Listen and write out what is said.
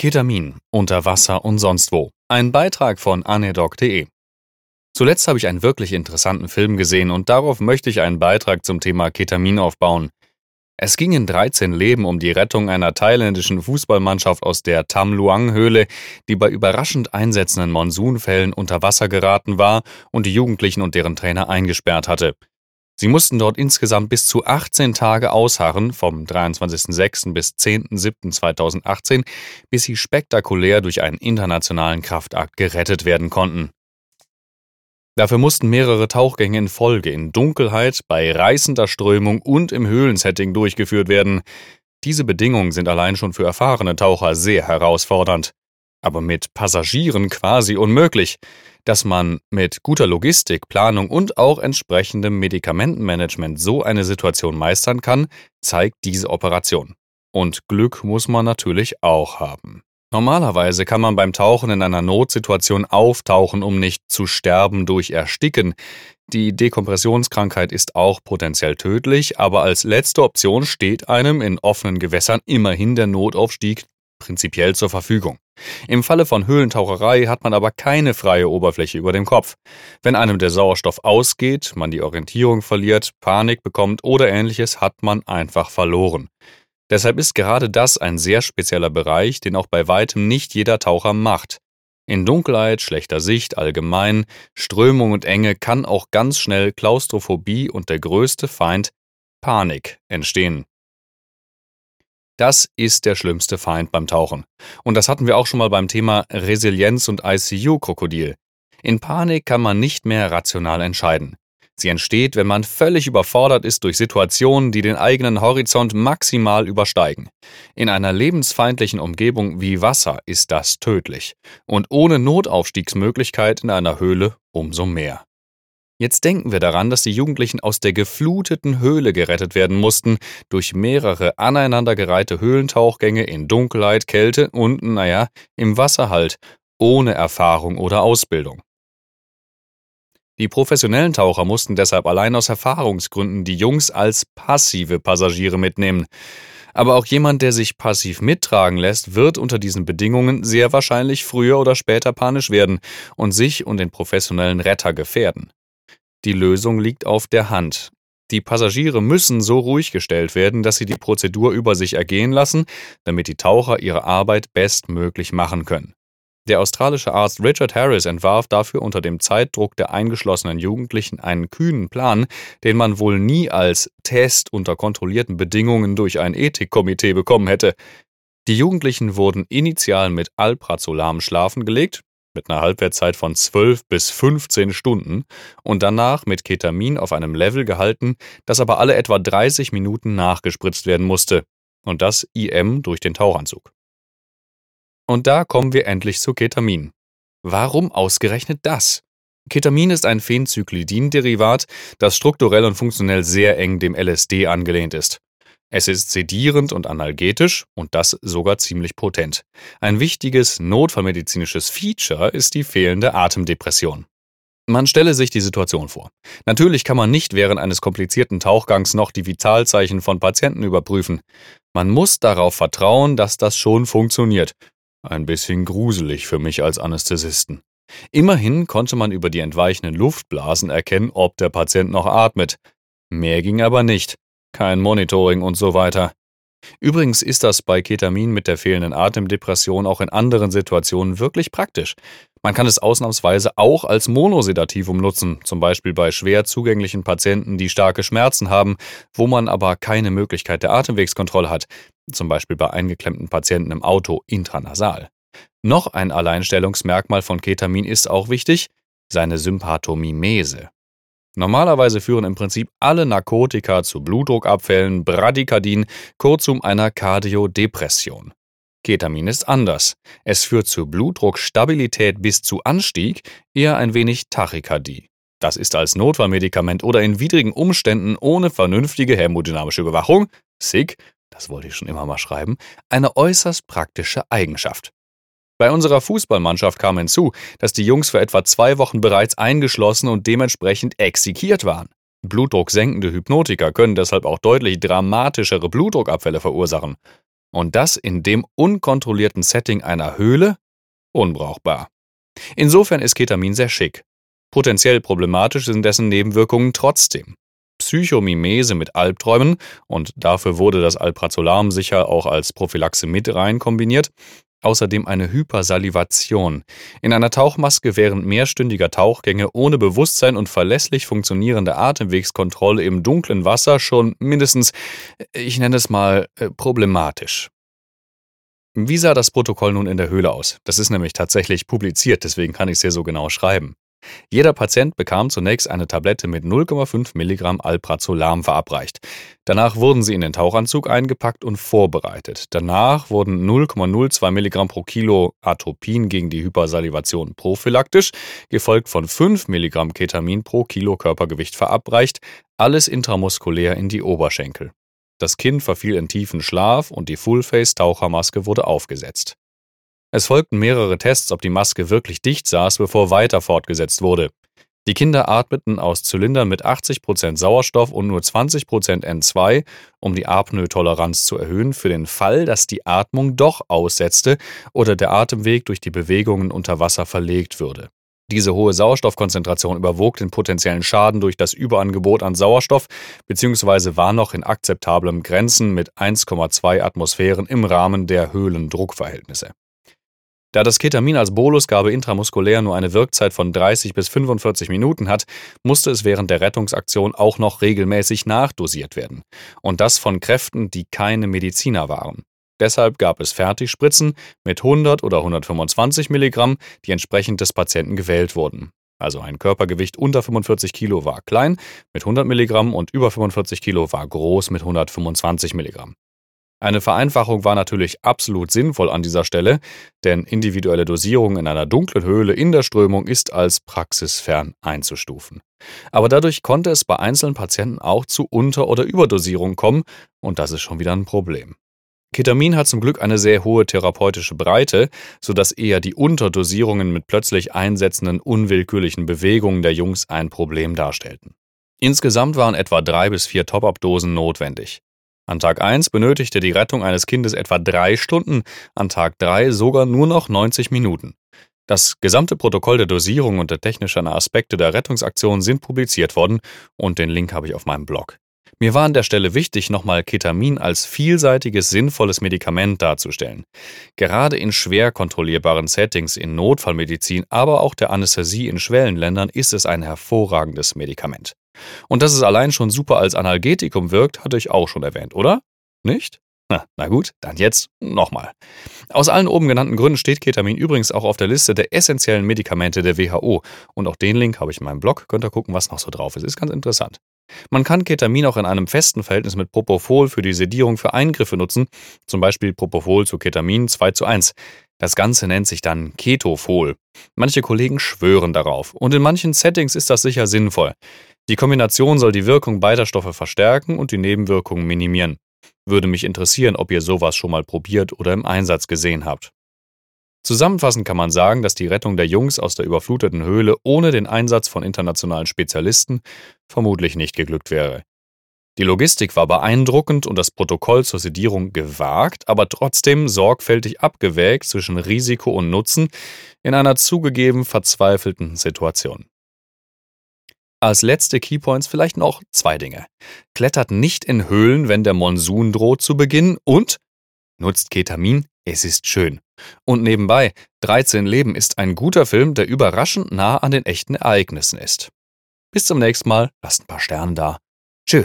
Ketamin, unter Wasser und sonst wo. Ein Beitrag von anedoc.de. Zuletzt habe ich einen wirklich interessanten Film gesehen und darauf möchte ich einen Beitrag zum Thema Ketamin aufbauen. Es ging in 13 Leben um die Rettung einer thailändischen Fußballmannschaft aus der Tam Luang-Höhle, die bei überraschend einsetzenden Monsunfällen unter Wasser geraten war und die Jugendlichen und deren Trainer eingesperrt hatte. Sie mussten dort insgesamt bis zu 18 Tage ausharren, vom 23.06. bis 10.07.2018, bis sie spektakulär durch einen internationalen Kraftakt gerettet werden konnten. Dafür mussten mehrere Tauchgänge in Folge in Dunkelheit, bei reißender Strömung und im Höhlensetting durchgeführt werden. Diese Bedingungen sind allein schon für erfahrene Taucher sehr herausfordernd aber mit Passagieren quasi unmöglich. Dass man mit guter Logistik, Planung und auch entsprechendem Medikamentenmanagement so eine Situation meistern kann, zeigt diese Operation. Und Glück muss man natürlich auch haben. Normalerweise kann man beim Tauchen in einer Notsituation auftauchen, um nicht zu sterben durch Ersticken. Die Dekompressionskrankheit ist auch potenziell tödlich, aber als letzte Option steht einem in offenen Gewässern immerhin der Notaufstieg prinzipiell zur Verfügung. Im Falle von Höhlentaucherei hat man aber keine freie Oberfläche über dem Kopf. Wenn einem der Sauerstoff ausgeht, man die Orientierung verliert, Panik bekommt oder ähnliches, hat man einfach verloren. Deshalb ist gerade das ein sehr spezieller Bereich, den auch bei weitem nicht jeder Taucher macht. In Dunkelheit, schlechter Sicht allgemein, Strömung und Enge kann auch ganz schnell Klaustrophobie und der größte Feind Panik entstehen. Das ist der schlimmste Feind beim Tauchen. Und das hatten wir auch schon mal beim Thema Resilienz und ICU-Krokodil. In Panik kann man nicht mehr rational entscheiden. Sie entsteht, wenn man völlig überfordert ist durch Situationen, die den eigenen Horizont maximal übersteigen. In einer lebensfeindlichen Umgebung wie Wasser ist das tödlich. Und ohne Notaufstiegsmöglichkeit in einer Höhle umso mehr. Jetzt denken wir daran, dass die Jugendlichen aus der gefluteten Höhle gerettet werden mussten, durch mehrere aneinandergereihte Höhlentauchgänge in Dunkelheit, Kälte und, naja, im Wasser halt, ohne Erfahrung oder Ausbildung. Die professionellen Taucher mussten deshalb allein aus Erfahrungsgründen die Jungs als passive Passagiere mitnehmen. Aber auch jemand, der sich passiv mittragen lässt, wird unter diesen Bedingungen sehr wahrscheinlich früher oder später panisch werden und sich und den professionellen Retter gefährden. Die Lösung liegt auf der Hand. Die Passagiere müssen so ruhig gestellt werden, dass sie die Prozedur über sich ergehen lassen, damit die Taucher ihre Arbeit bestmöglich machen können. Der australische Arzt Richard Harris entwarf dafür unter dem Zeitdruck der eingeschlossenen Jugendlichen einen kühnen Plan, den man wohl nie als Test unter kontrollierten Bedingungen durch ein Ethikkomitee bekommen hätte. Die Jugendlichen wurden initial mit Alprazolam schlafen gelegt, mit einer Halbwertzeit von 12 bis 15 Stunden und danach mit Ketamin auf einem Level gehalten, das aber alle etwa 30 Minuten nachgespritzt werden musste. Und das IM durch den Tauchanzug. Und da kommen wir endlich zu Ketamin. Warum ausgerechnet das? Ketamin ist ein Phencyclidin-Derivat, das strukturell und funktionell sehr eng dem LSD angelehnt ist. Es ist sedierend und analgetisch und das sogar ziemlich potent. Ein wichtiges notfallmedizinisches Feature ist die fehlende Atemdepression. Man stelle sich die Situation vor. Natürlich kann man nicht während eines komplizierten Tauchgangs noch die Vitalzeichen von Patienten überprüfen. Man muss darauf vertrauen, dass das schon funktioniert. Ein bisschen gruselig für mich als Anästhesisten. Immerhin konnte man über die entweichenden Luftblasen erkennen, ob der Patient noch atmet. Mehr ging aber nicht kein Monitoring und so weiter. Übrigens ist das bei Ketamin mit der fehlenden Atemdepression auch in anderen Situationen wirklich praktisch. Man kann es ausnahmsweise auch als Monosedativum nutzen, zum Beispiel bei schwer zugänglichen Patienten, die starke Schmerzen haben, wo man aber keine Möglichkeit der Atemwegskontrolle hat, zum Beispiel bei eingeklemmten Patienten im Auto intranasal. Noch ein Alleinstellungsmerkmal von Ketamin ist auch wichtig, seine Sympathomimese. Normalerweise führen im Prinzip alle Narkotika zu Blutdruckabfällen, Bradykardien, kurzum einer Kardiodepression. Ketamin ist anders. Es führt zu Blutdruckstabilität bis zu Anstieg, eher ein wenig Tachykardie. Das ist als Notfallmedikament oder in widrigen Umständen ohne vernünftige hämodynamische Überwachung, SIG, das wollte ich schon immer mal schreiben, eine äußerst praktische Eigenschaft. Bei unserer Fußballmannschaft kam hinzu, dass die Jungs für etwa zwei Wochen bereits eingeschlossen und dementsprechend exekiert waren. Blutdrucksenkende Hypnotika können deshalb auch deutlich dramatischere Blutdruckabfälle verursachen. Und das in dem unkontrollierten Setting einer Höhle? Unbrauchbar. Insofern ist Ketamin sehr schick. Potenziell problematisch sind dessen Nebenwirkungen trotzdem. Psychomimese mit Albträumen, und dafür wurde das Alprazolam sicher auch als Prophylaxe mit rein kombiniert, außerdem eine Hypersalivation. In einer Tauchmaske während mehrstündiger Tauchgänge ohne Bewusstsein und verlässlich funktionierende Atemwegskontrolle im dunklen Wasser schon mindestens, ich nenne es mal, äh, problematisch. Wie sah das Protokoll nun in der Höhle aus? Das ist nämlich tatsächlich publiziert, deswegen kann ich es hier so genau schreiben. Jeder Patient bekam zunächst eine Tablette mit 0,5 Milligramm Alprazolam verabreicht. Danach wurden sie in den Tauchanzug eingepackt und vorbereitet. Danach wurden 0,02 Milligramm pro Kilo Atropin gegen die Hypersalivation prophylaktisch, gefolgt von 5 Milligramm Ketamin pro Kilo Körpergewicht verabreicht, alles intramuskulär in die Oberschenkel. Das Kind verfiel in tiefen Schlaf und die Fullface-Tauchermaske wurde aufgesetzt. Es folgten mehrere Tests, ob die Maske wirklich dicht saß, bevor weiter fortgesetzt wurde. Die Kinder atmeten aus Zylindern mit 80% Sauerstoff und nur 20% N2, um die Apnoe-Toleranz zu erhöhen, für den Fall, dass die Atmung doch aussetzte oder der Atemweg durch die Bewegungen unter Wasser verlegt würde. Diese hohe Sauerstoffkonzentration überwog den potenziellen Schaden durch das Überangebot an Sauerstoff bzw. war noch in akzeptablem Grenzen mit 1,2 Atmosphären im Rahmen der Höhlendruckverhältnisse. Da das Ketamin als Bolusgabe intramuskulär nur eine Wirkzeit von 30 bis 45 Minuten hat, musste es während der Rettungsaktion auch noch regelmäßig nachdosiert werden. Und das von Kräften, die keine Mediziner waren. Deshalb gab es Fertigspritzen mit 100 oder 125 Milligramm, die entsprechend des Patienten gewählt wurden. Also ein Körpergewicht unter 45 Kilo war klein mit 100 Milligramm und über 45 Kilo war groß mit 125 Milligramm. Eine Vereinfachung war natürlich absolut sinnvoll an dieser Stelle, denn individuelle Dosierung in einer dunklen Höhle in der Strömung ist als praxisfern einzustufen. Aber dadurch konnte es bei einzelnen Patienten auch zu Unter- oder Überdosierung kommen und das ist schon wieder ein Problem. Ketamin hat zum Glück eine sehr hohe therapeutische Breite, sodass eher die Unterdosierungen mit plötzlich einsetzenden unwillkürlichen Bewegungen der Jungs ein Problem darstellten. Insgesamt waren etwa drei bis vier Top-Up-Dosen notwendig. An Tag 1 benötigte die Rettung eines Kindes etwa drei Stunden, an Tag 3 sogar nur noch 90 Minuten. Das gesamte Protokoll der Dosierung und der technischen Aspekte der Rettungsaktion sind publiziert worden und den Link habe ich auf meinem Blog. Mir war an der Stelle wichtig, nochmal Ketamin als vielseitiges, sinnvolles Medikament darzustellen. Gerade in schwer kontrollierbaren Settings in Notfallmedizin, aber auch der Anästhesie in Schwellenländern ist es ein hervorragendes Medikament. Und dass es allein schon super als Analgetikum wirkt, hatte ich auch schon erwähnt, oder? Nicht? Na, gut, dann jetzt nochmal. Aus allen oben genannten Gründen steht Ketamin übrigens auch auf der Liste der essentiellen Medikamente der WHO. Und auch den Link habe ich in meinem Blog. Könnt ihr gucken, was noch so drauf ist. Ist ganz interessant. Man kann Ketamin auch in einem festen Verhältnis mit Propofol für die Sedierung für Eingriffe nutzen, zum Beispiel Propofol zu Ketamin 2 zu 1. Das Ganze nennt sich dann Ketofol. Manche Kollegen schwören darauf und in manchen Settings ist das sicher sinnvoll. Die Kombination soll die Wirkung beider Stoffe verstärken und die Nebenwirkungen minimieren. Würde mich interessieren, ob ihr sowas schon mal probiert oder im Einsatz gesehen habt. Zusammenfassend kann man sagen, dass die Rettung der Jungs aus der überfluteten Höhle ohne den Einsatz von internationalen Spezialisten vermutlich nicht geglückt wäre. Die Logistik war beeindruckend und das Protokoll zur Sedierung gewagt, aber trotzdem sorgfältig abgewägt zwischen Risiko und Nutzen in einer zugegeben verzweifelten Situation. Als letzte Keypoints vielleicht noch zwei Dinge. Klettert nicht in Höhlen, wenn der Monsun droht zu beginnen und nutzt Ketamin, es ist schön. Und nebenbei, 13 Leben ist ein guter Film, der überraschend nah an den echten Ereignissen ist. Bis zum nächsten Mal, lasst ein paar Sterne da. Tschö.